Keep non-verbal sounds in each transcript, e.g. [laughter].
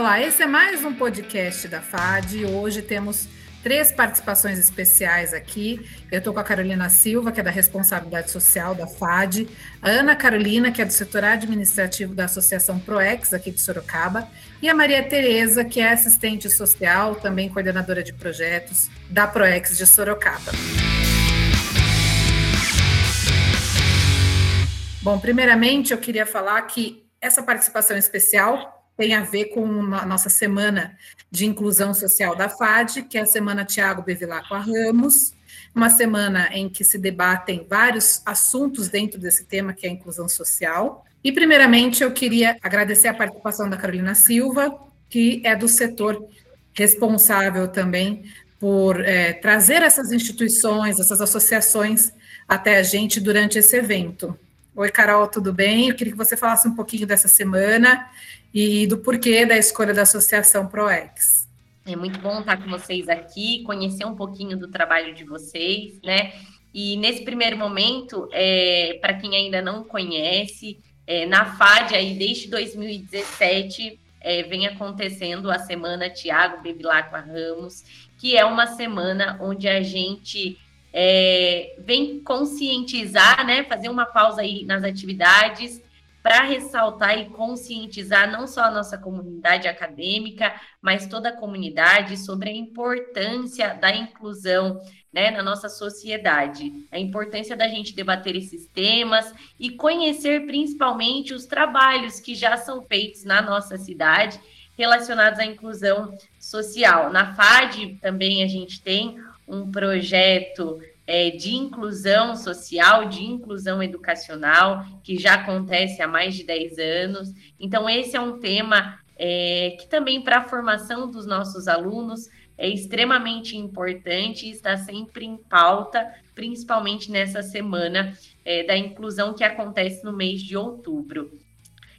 Olá, esse é mais um podcast da FAD. Hoje temos três participações especiais aqui. Eu estou com a Carolina Silva, que é da Responsabilidade Social da FAD, a Ana Carolina, que é do setor administrativo da Associação ProEx, aqui de Sorocaba, e a Maria Tereza, que é assistente social, também coordenadora de projetos da ProEx de Sorocaba. Bom, primeiramente eu queria falar que essa participação especial tem a ver com a nossa semana de inclusão social da FAD, que é a semana Tiago Bevilacqua Ramos, uma semana em que se debatem vários assuntos dentro desse tema, que é a inclusão social. E, primeiramente, eu queria agradecer a participação da Carolina Silva, que é do setor responsável também por é, trazer essas instituições, essas associações até a gente durante esse evento. Oi, Carol, tudo bem? Eu queria que você falasse um pouquinho dessa semana e do porquê da escolha da Associação ProEx. É muito bom estar com vocês aqui, conhecer um pouquinho do trabalho de vocês, né? E nesse primeiro momento, é, para quem ainda não conhece, é, na FAD, aí, desde 2017, é, vem acontecendo a Semana Tiago Bevilacqua Ramos, que é uma semana onde a gente é, vem conscientizar, né, fazer uma pausa aí nas atividades para ressaltar e conscientizar não só a nossa comunidade acadêmica, mas toda a comunidade sobre a importância da inclusão né, na nossa sociedade, a importância da gente debater esses temas e conhecer principalmente os trabalhos que já são feitos na nossa cidade relacionados à inclusão social. Na FAD também a gente tem um projeto é, de inclusão social, de inclusão educacional, que já acontece há mais de 10 anos. Então, esse é um tema é, que também para a formação dos nossos alunos é extremamente importante e está sempre em pauta, principalmente nessa semana é, da inclusão que acontece no mês de outubro.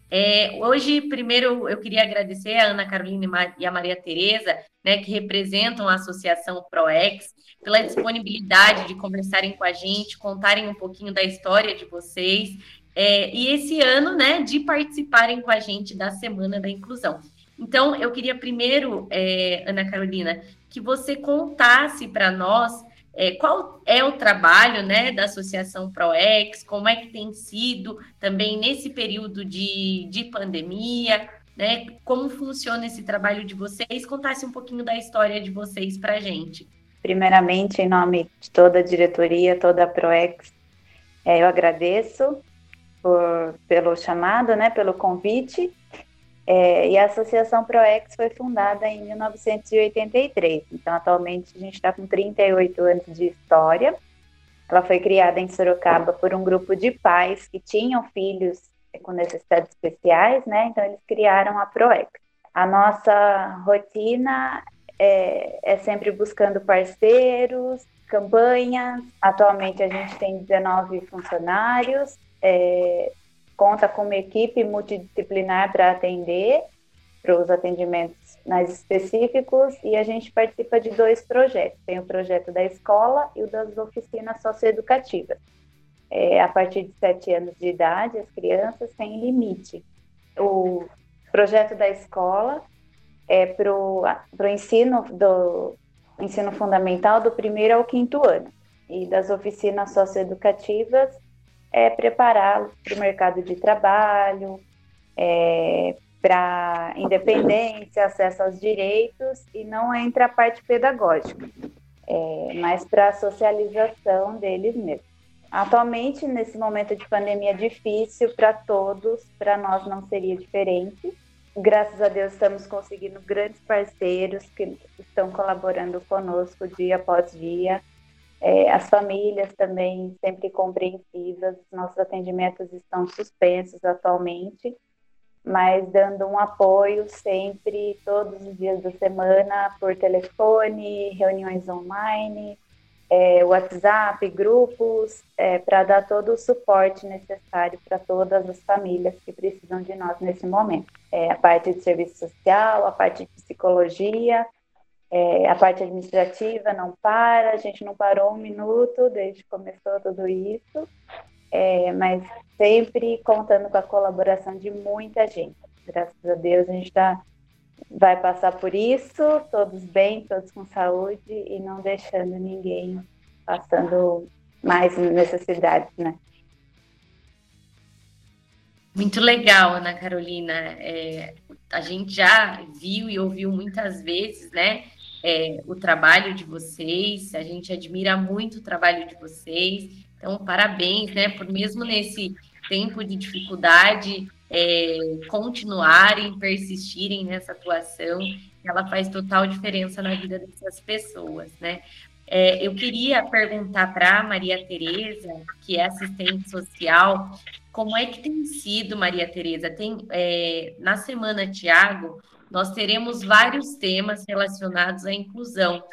É, hoje, primeiro, eu queria agradecer a Ana Carolina e a Maria Tereza, né, que representam a Associação ProEx, pela disponibilidade de conversarem com a gente, contarem um pouquinho da história de vocês, é, e esse ano, né, de participarem com a gente da Semana da Inclusão. Então, eu queria primeiro, é, Ana Carolina, que você contasse para nós é, qual é o trabalho né, da Associação ProEx, como é que tem sido também nesse período de, de pandemia, né, como funciona esse trabalho de vocês, contasse um pouquinho da história de vocês para a gente. Primeiramente, em nome de toda a diretoria, toda a ProEx, é, eu agradeço por, pelo chamado, né, pelo convite. É, e a Associação ProEx foi fundada em 1983, então atualmente a gente está com 38 anos de história. Ela foi criada em Sorocaba por um grupo de pais que tinham filhos com necessidades especiais, né? Então eles criaram a ProEx. A nossa rotina é, é sempre buscando parceiros, campanhas. Atualmente a gente tem 19 funcionários, é, conta com uma equipe multidisciplinar para atender, para os atendimentos mais específicos, e a gente participa de dois projetos. Tem o projeto da escola e o das oficinas socioeducativas. É, a partir de sete anos de idade, as crianças têm limite. O projeto da escola é, para o ensino do ensino fundamental do primeiro ao quinto ano. E das oficinas socioeducativas é prepará-los para o mercado de trabalho, é, para independência, acesso aos direitos e não entra a parte pedagógica, é, mas para a socialização deles mesmos. Atualmente, nesse momento de pandemia difícil para todos, para nós não seria diferente graças a Deus estamos conseguindo grandes parceiros que estão colaborando conosco dia após dia. É, as famílias também sempre compreensivas, nossos atendimentos estão suspensos atualmente, mas dando um apoio sempre, todos os dias da semana, por telefone, reuniões online, é, WhatsApp, grupos, é, para dar todo o suporte necessário para todas as famílias que precisam de nós nesse momento. É, a parte de serviço social, a parte de psicologia, é, a parte administrativa não para, a gente não parou um minuto desde que começou tudo isso, é, mas sempre contando com a colaboração de muita gente. Graças a Deus a gente está vai passar por isso, todos bem, todos com saúde e não deixando ninguém passando mais necessidades, né? Muito legal, Ana Carolina. É, a gente já viu e ouviu muitas vezes, né? É, o trabalho de vocês, a gente admira muito o trabalho de vocês. Então, parabéns, né? Por mesmo nesse tempo de dificuldade, é, continuarem, persistirem nessa atuação, ela faz total diferença na vida dessas pessoas, né? É, eu queria perguntar para Maria Tereza, que é assistente social, como é que tem sido, Maria Tereza? Tem, é, na semana, Tiago, nós teremos vários temas relacionados à inclusão.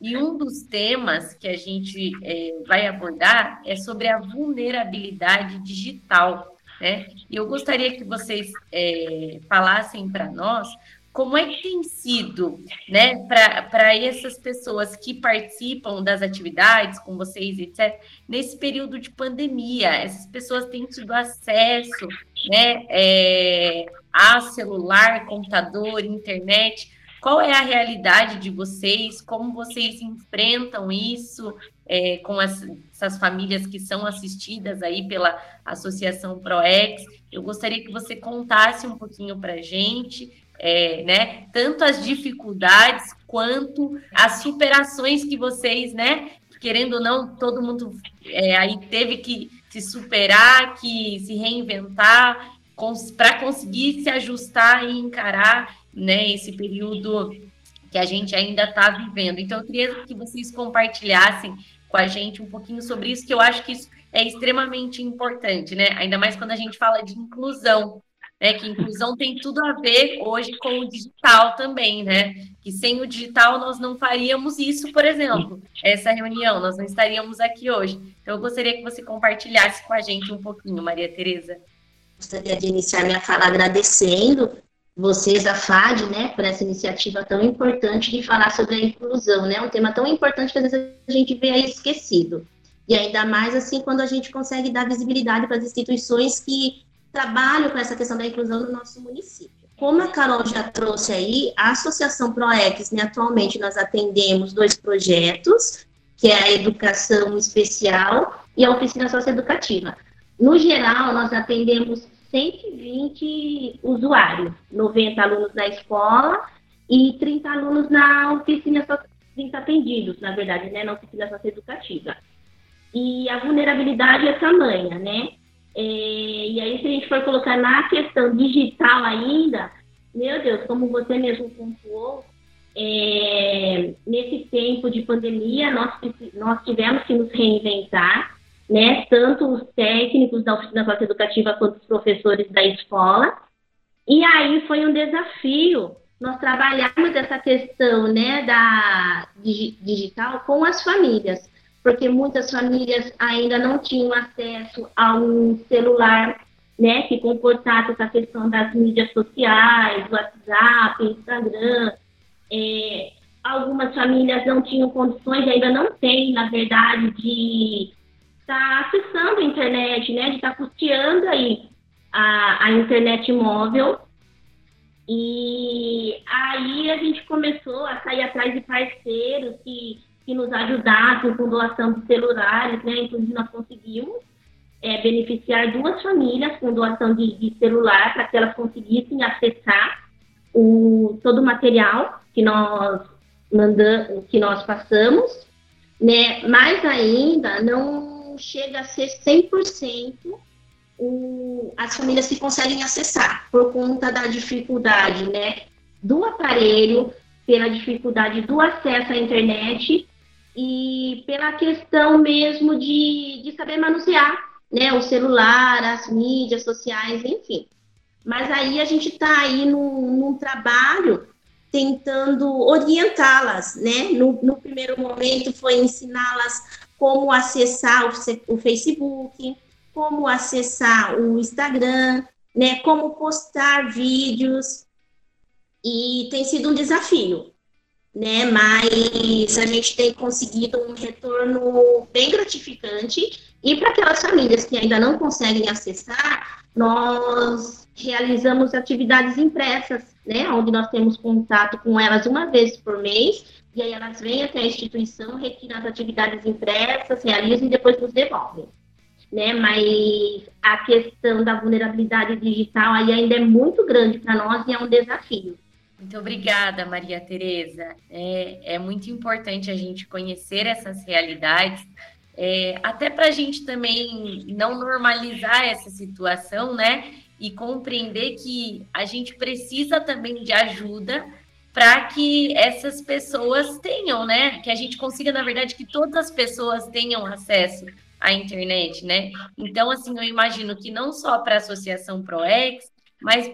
E um dos temas que a gente é, vai abordar é sobre a vulnerabilidade digital. Né? E eu gostaria que vocês é, falassem para nós como é que tem sido, né, para essas pessoas que participam das atividades com vocês, etc., nesse período de pandemia? Essas pessoas têm tido acesso, né, é, a celular, computador, internet. Qual é a realidade de vocês? Como vocês enfrentam isso é, com as, essas famílias que são assistidas aí pela Associação ProEx? Eu gostaria que você contasse um pouquinho para a gente é, né? Tanto as dificuldades quanto as superações que vocês, né? Querendo ou não, todo mundo é, aí teve que se superar, que se reinventar para conseguir se ajustar e encarar, né? Esse período que a gente ainda está vivendo. Então, eu queria que vocês compartilhassem com a gente um pouquinho sobre isso, que eu acho que isso é extremamente importante, né? Ainda mais quando a gente fala de inclusão, né? Que inclusão tem tudo a ver hoje com o digital também, né? Que sem o digital nós não faríamos isso, por exemplo, essa reunião, nós não estaríamos aqui hoje. Então, eu gostaria que você compartilhasse com a gente um pouquinho, Maria Tereza. Gostaria de iniciar minha fala agradecendo vocês, a FAD, né, por essa iniciativa tão importante de falar sobre a inclusão, né? Um tema tão importante que às vezes a gente vê esquecido. E ainda mais assim quando a gente consegue dar visibilidade para as instituições que trabalho com essa questão da inclusão no nosso município. Como a Carol já trouxe aí, a Associação ProEx, né, atualmente nós atendemos dois projetos, que é a educação especial e a oficina socioeducativa. No geral, nós atendemos 120 usuários, 90 alunos na escola e 30 alunos na oficina, 30 atendidos, na verdade, né, na oficina socioeducativa. E a vulnerabilidade é tamanha, né? É, e aí, se a gente for colocar na questão digital ainda, meu Deus, como você mesmo pontuou, é, nesse tempo de pandemia, nós, nós tivemos que nos reinventar, né? Tanto os técnicos da oficina educativa quanto os professores da escola. E aí foi um desafio nós trabalharmos essa questão, né, da digital com as famílias porque muitas famílias ainda não tinham acesso a um celular né, que comportasse essa questão das mídias sociais, WhatsApp, Instagram. É, algumas famílias não tinham condições, ainda não têm, na verdade, de estar tá acessando a internet, né, de estar tá custeando aí a, a internet móvel. E aí a gente começou a sair atrás de parceiros que que nos ajudassem com doação de celulares, né? Inclusive, nós conseguimos é, beneficiar duas famílias com doação de, de celular para que elas conseguissem acessar o, todo o material que nós mandamos, que nós passamos, né? Mais ainda, não chega a ser 100% o, as famílias que conseguem acessar por conta da dificuldade, né? Do aparelho, pela dificuldade do acesso à internet e pela questão mesmo de, de saber manusear né, o celular, as mídias sociais, enfim. Mas aí a gente está aí num, num, trabalho tentando orientá-las, né? No, no, primeiro momento foi ensiná-las como acessar o, o Facebook, como acessar o Instagram, né? Como postar vídeos e tem sido um desafio, né? Mas a gente tem conseguido um retorno bem gratificante. E para aquelas famílias que ainda não conseguem acessar, nós realizamos atividades impressas, né, onde nós temos contato com elas uma vez por mês, e aí elas vêm até a instituição, retiram as atividades impressas, realizam e depois nos devolvem. Né, mas a questão da vulnerabilidade digital aí ainda é muito grande para nós e é um desafio. Muito obrigada, Maria Tereza. É, é muito importante a gente conhecer essas realidades, é, até para a gente também não normalizar essa situação, né? E compreender que a gente precisa também de ajuda para que essas pessoas tenham, né? Que a gente consiga, na verdade, que todas as pessoas tenham acesso à internet, né? Então, assim, eu imagino que não só para a Associação ProEx, mas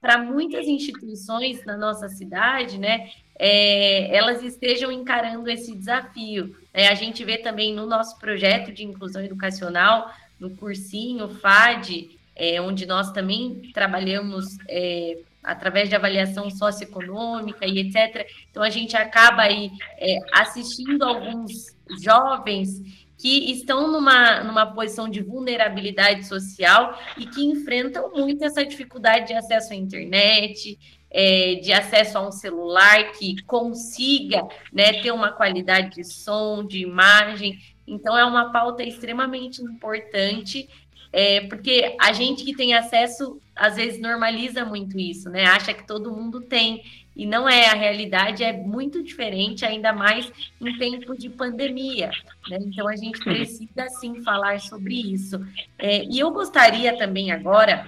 para muitas instituições na nossa cidade, né, é, elas estejam encarando esse desafio. É, a gente vê também no nosso projeto de inclusão educacional, no cursinho FAD, é, onde nós também trabalhamos é, através de avaliação socioeconômica e etc. Então a gente acaba aí é, assistindo alguns jovens que estão numa, numa posição de vulnerabilidade social e que enfrentam muito essa dificuldade de acesso à internet, é, de acesso a um celular que consiga né, ter uma qualidade de som, de imagem. Então, é uma pauta extremamente importante, é, porque a gente que tem acesso, às vezes, normaliza muito isso, né? Acha que todo mundo tem e não é a realidade, é muito diferente, ainda mais em tempo de pandemia. Né? Então a gente precisa sim falar sobre isso. É, e eu gostaria também agora,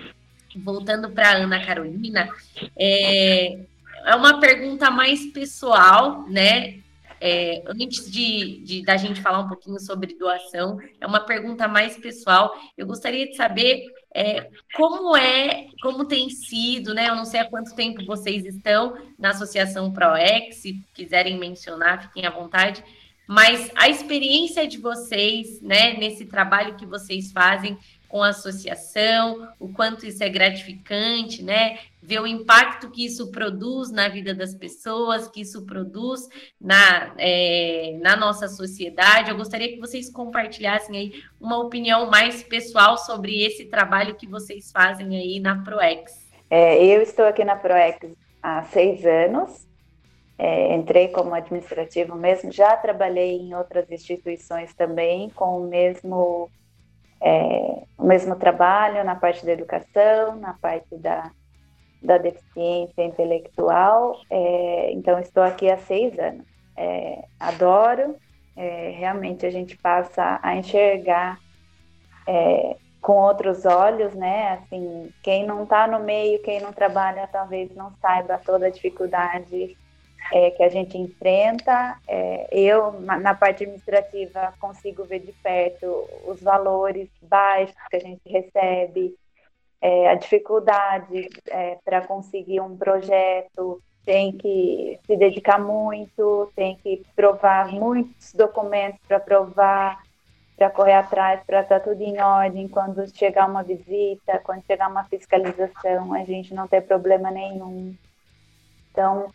voltando para Ana Carolina, é, é uma pergunta mais pessoal, né? É, antes de, de, da gente falar um pouquinho sobre doação, é uma pergunta mais pessoal. Eu gostaria de saber é, como é, como tem sido, né? Eu não sei há quanto tempo vocês estão na Associação ProEx, se quiserem mencionar, fiquem à vontade. Mas a experiência de vocês, né, nesse trabalho que vocês fazem com a associação, o quanto isso é gratificante, né? Ver o impacto que isso produz na vida das pessoas, que isso produz na, é, na nossa sociedade. Eu gostaria que vocês compartilhassem aí uma opinião mais pessoal sobre esse trabalho que vocês fazem aí na ProEx. É, eu estou aqui na ProEx há seis anos. É, entrei como administrativo mesmo, já trabalhei em outras instituições também com o mesmo é, o mesmo trabalho na parte da educação, na parte da, da deficiência intelectual. É, então, estou aqui há seis anos. É, adoro, é, realmente a gente passa a enxergar é, com outros olhos, né? Assim, quem não está no meio, quem não trabalha, talvez não saiba toda a dificuldade é, que a gente enfrenta. É, eu, na, parte administrativa, consigo ver de perto os valores baixos que a gente recebe, é, a dificuldade é, para conseguir um projeto, tem que se dedicar muito, tem que provar muitos documentos para provar, para correr atrás, para estar tá tudo em ordem. Quando chegar uma visita, quando chegar uma fiscalização, a gente não ter problema nenhum. Então,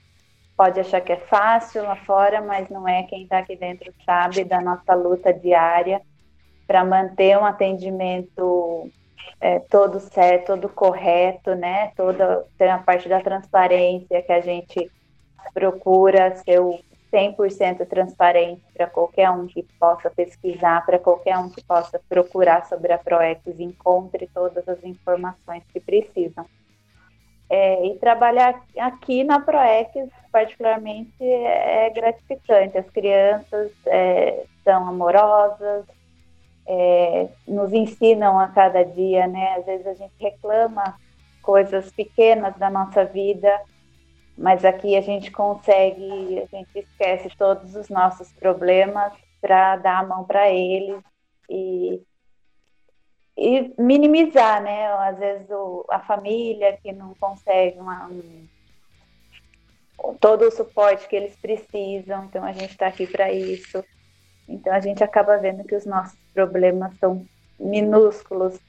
pode achar que é fácil lá fora, mas não é. Quem está aqui dentro sabe da nossa luta diária para manter um atendimento é, todo certo, todo correto, né? Toda tem a parte da transparência que a gente procura ser o 100% transparente para qualquer um que possa pesquisar, para qualquer um que possa procurar sobre a ProEx e encontre todas as informações que precisam. É, e trabalhar aqui na ProEx, particularmente, é gratificante. As crianças é, são amorosas, é, nos ensinam a cada dia, né? Às vezes a gente reclama coisas pequenas da nossa vida, mas aqui a gente consegue, a gente esquece todos os nossos problemas para dar a mão para eles e e minimizar, né? Às vezes o, a família que não consegue uma, um, todo o suporte que eles precisam, então a gente está aqui para isso. Então a gente acaba vendo que os nossos problemas são minúsculos,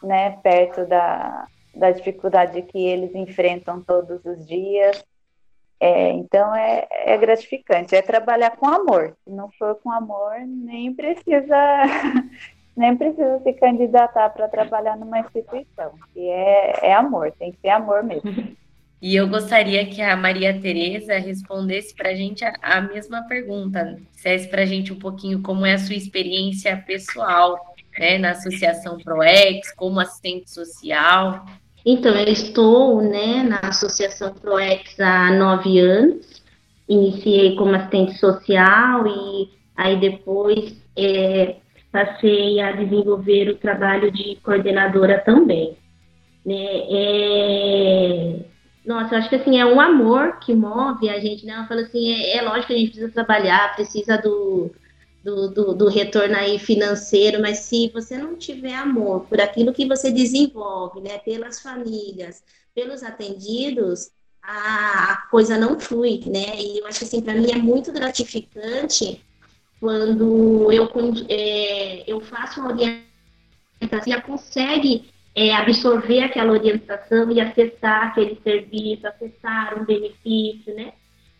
né? Perto da, da dificuldade que eles enfrentam todos os dias. É, então é, é gratificante, é trabalhar com amor. Se não for com amor, nem precisa [laughs] nem precisa se candidatar para trabalhar numa instituição, que é, é amor, tem que ser amor mesmo. [laughs] E eu gostaria que a Maria Tereza respondesse para a gente a, mesma pergunta, dissesse para a gente um pouquinho como é a sua experiência pessoal né, na Associação ProEx, como assistente social. Então, eu estou né, na Associação ProEx há nove anos, iniciei como assistente social e aí depois é, passei a desenvolver o trabalho de coordenadora também. Né? É, nossa, eu acho que assim, é um amor que move a gente, né? Ela fala assim, é, é lógico que a gente precisa trabalhar, precisa do, do, do, do, retorno aí financeiro, mas se você não tiver amor por aquilo que você desenvolve, né, pelas famílias, pelos atendidos, a, a coisa não flui, né? E eu acho que assim, para mim é muito gratificante quando eu, é, eu faço uma orientação e consegue é, absorver aquela orientação e acessar aquele serviço, acessar um benefício, né?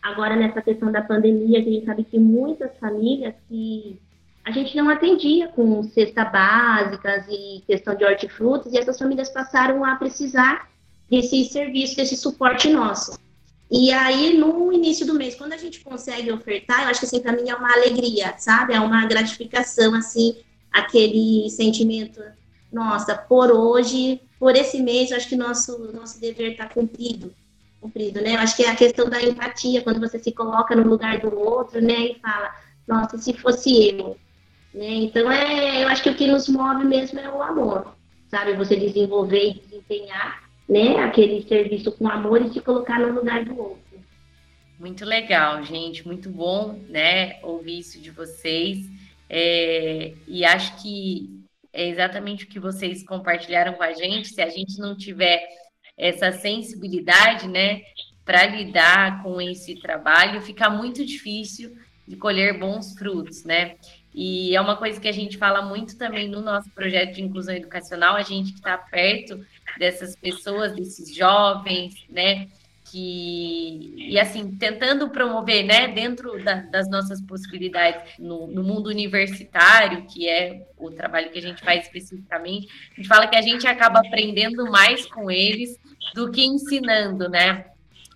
Agora, nessa questão da pandemia, a gente sabe que muitas famílias que a gente não atendia com cesta básicas e questão de hortifrutos, e essas famílias passaram a precisar desse serviço, desse suporte nosso. E aí, no início do mês, quando a gente consegue ofertar, eu acho que assim, para mim é uma alegria, sabe? É uma gratificação, assim, aquele sentimento, nossa, por hoje, por esse mês, eu acho que nosso, nosso dever está cumprido cumprido, né? Eu acho que é a questão da empatia, quando você se coloca no lugar do outro, né? E fala, nossa, se fosse eu. Né? Então, é, eu acho que o que nos move mesmo é o amor, sabe? Você desenvolver e desempenhar né, aquele serviço com amor e se colocar no lugar do outro. Muito legal, gente, muito bom, né, ouvir isso de vocês. É, e acho que é exatamente o que vocês compartilharam com a gente. Se a gente não tiver essa sensibilidade, né, para lidar com esse trabalho, fica muito difícil de colher bons frutos, né? E é uma coisa que a gente fala muito também no nosso projeto de inclusão educacional, a gente que está perto dessas pessoas, desses jovens, né? Que, e assim, tentando promover, né, dentro da, das nossas possibilidades no, no, mundo universitário, que é o trabalho que a gente faz especificamente, a gente fala que a gente acaba aprendendo mais com eles do que ensinando, né?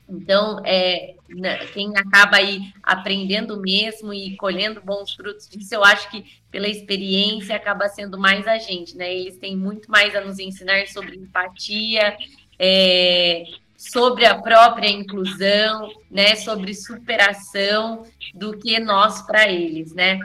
Então, é, né, quem acaba aí aprendendo mesmo e colhendo bons frutos disso, eu acho que pela experiência acaba sendo mais a gente, né? Eles têm muito mais a nos ensinar sobre empatia, é, sobre a própria inclusão, né? Sobre superação do que nós para eles, né?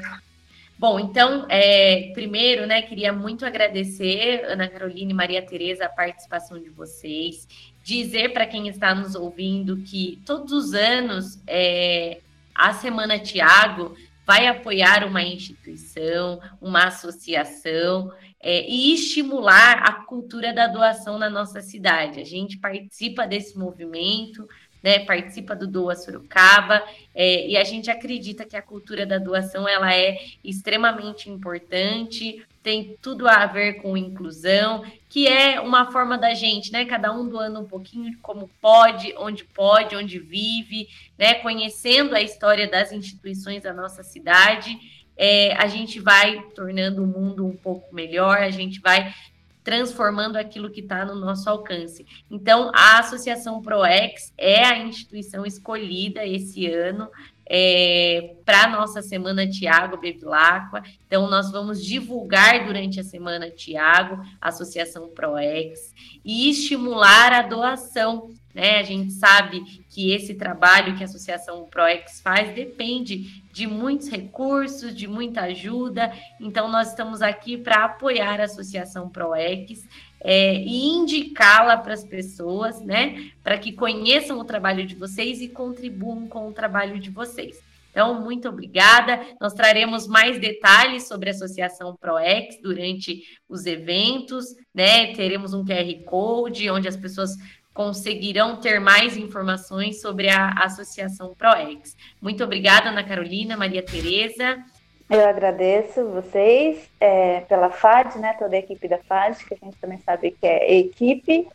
Bom, então, é, primeiro, né, queria muito agradecer, Ana Carolina e Maria Tereza, a participação de vocês dizer para quem está nos ouvindo que todos os anos é, a Semana Tiago vai apoiar uma instituição, uma associação é, e estimular a cultura da doação na nossa cidade. A gente participa desse movimento, né, participa do Doa Sorocaba, é, e a gente acredita que a cultura da doação ela é extremamente importante, tem tudo a ver com inclusão, que é uma forma da gente, né, cada um doando um pouquinho como pode, onde pode, onde vive, né, conhecendo a história das instituições da nossa cidade, é, a gente vai tornando o mundo um pouco melhor, a gente vai transformando aquilo que está no nosso alcance. Então, a Associação ProEx é a instituição escolhida esse ano é, para a nossa Semana Tiago Bevilacqua. Então, nós vamos divulgar durante a Semana Tiago, Associação ProEx, e estimular a doação. Né? A gente sabe que esse trabalho que a Associação ProEx faz depende de muitos recursos, de muita ajuda. Então, nós estamos aqui para apoiar a Associação ProEx é, e indicá-la para as pessoas, né? Para que conheçam o trabalho de vocês e contribuam com o trabalho de vocês. Então, muito obrigada. Nós traremos mais detalhes sobre a Associação ProEx durante os eventos, né? Teremos um QR Code onde as pessoas conseguirão ter mais informações sobre a Associação ProEx. Muito obrigada, Ana Carolina, Maria Tereza. Eu agradeço vocês é, pela FAD, né, toda a equipe da FAD, que a gente também sabe que é equipe,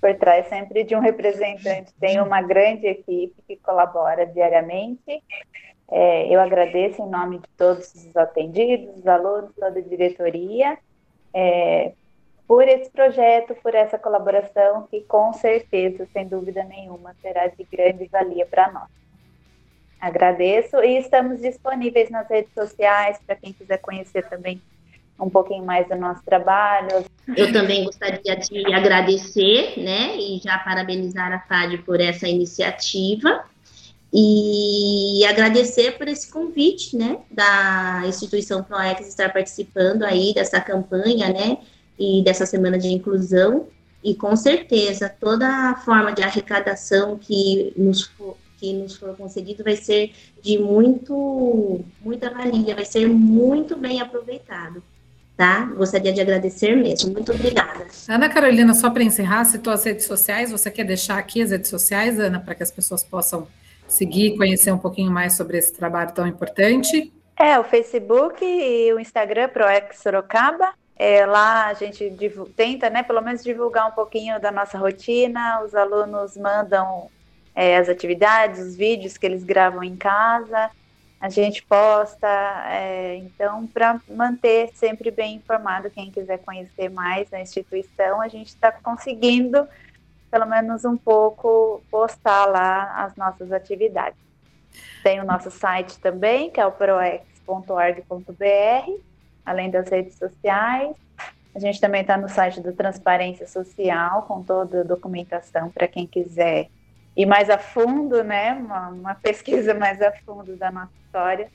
por trás sempre de um representante, tem uma grande equipe que colabora diariamente. É, eu agradeço em nome de todos os atendidos, os alunos, toda a diretoria, é, por esse projeto, por essa colaboração, que com certeza, sem dúvida nenhuma, será de grande valia para nós. Agradeço e estamos disponíveis nas redes sociais para quem quiser conhecer também um pouquinho mais do nosso trabalho. Eu também gostaria de agradecer, né, e já parabenizar a FAD por essa iniciativa e agradecer por esse convite, né, da instituição ProEx estar participando aí dessa campanha, né, e dessa semana de inclusão, e com certeza toda a forma de arrecadação que nos for, que nos for concedido vai ser de muito, muita valia, vai ser muito bem aproveitado. Tá? Gostaria de agradecer mesmo. Muito obrigada. Ana Carolina, só para encerrar, citou as redes sociais. Você quer deixar aqui as redes sociais, Ana, para que as pessoas possam seguir, conhecer um pouquinho mais sobre esse trabalho tão importante? É, o Facebook e o Instagram, ProEx Sorocaba. É, lá a gente tenta, né, pelo menos divulgar um pouquinho da nossa rotina. Os alunos mandam é, as atividades, os vídeos que eles gravam em casa. A gente posta, é, então, para manter sempre bem informado quem quiser conhecer mais a instituição, a gente está conseguindo, pelo menos um pouco, postar lá as nossas atividades. Tem o nosso site também, que é o proex.org.br, além das redes sociais. A gente também está no site do Transparência Social, com toda a documentação para quem quiser ir mais a fundo, né? Uma, uma, pesquisa [laughs] mais a fundo da nossa história.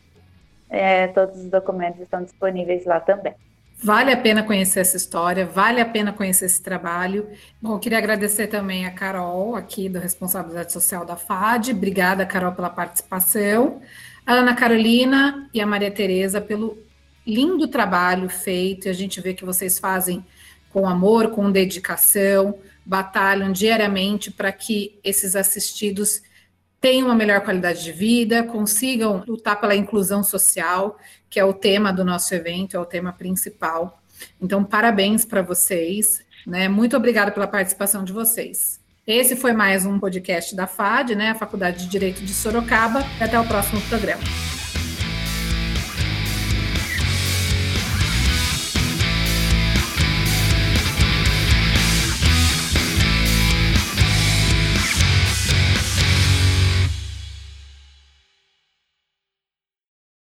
É, todos os documentos estão disponíveis lá também. Vale a pena conhecer essa história, vale a pena conhecer esse trabalho. Bom, eu queria agradecer também a Carol, aqui da Responsabilidade Social da FAD. Obrigada, Carol, pela participação. A Ana Carolina e a Maria Tereza pelo lindo trabalho feito, a gente vê que vocês fazem com amor, com dedicação, batalham diariamente para que esses assistidos tenham uma melhor qualidade de vida, consigam lutar pela inclusão social, que é o tema do nosso evento, é o tema principal. Então, parabéns para vocês, né? Muito obrigada pela participação de vocês. Esse foi mais um podcast da FAD, né, a Faculdade de Direito de Sorocaba. Até o próximo programa.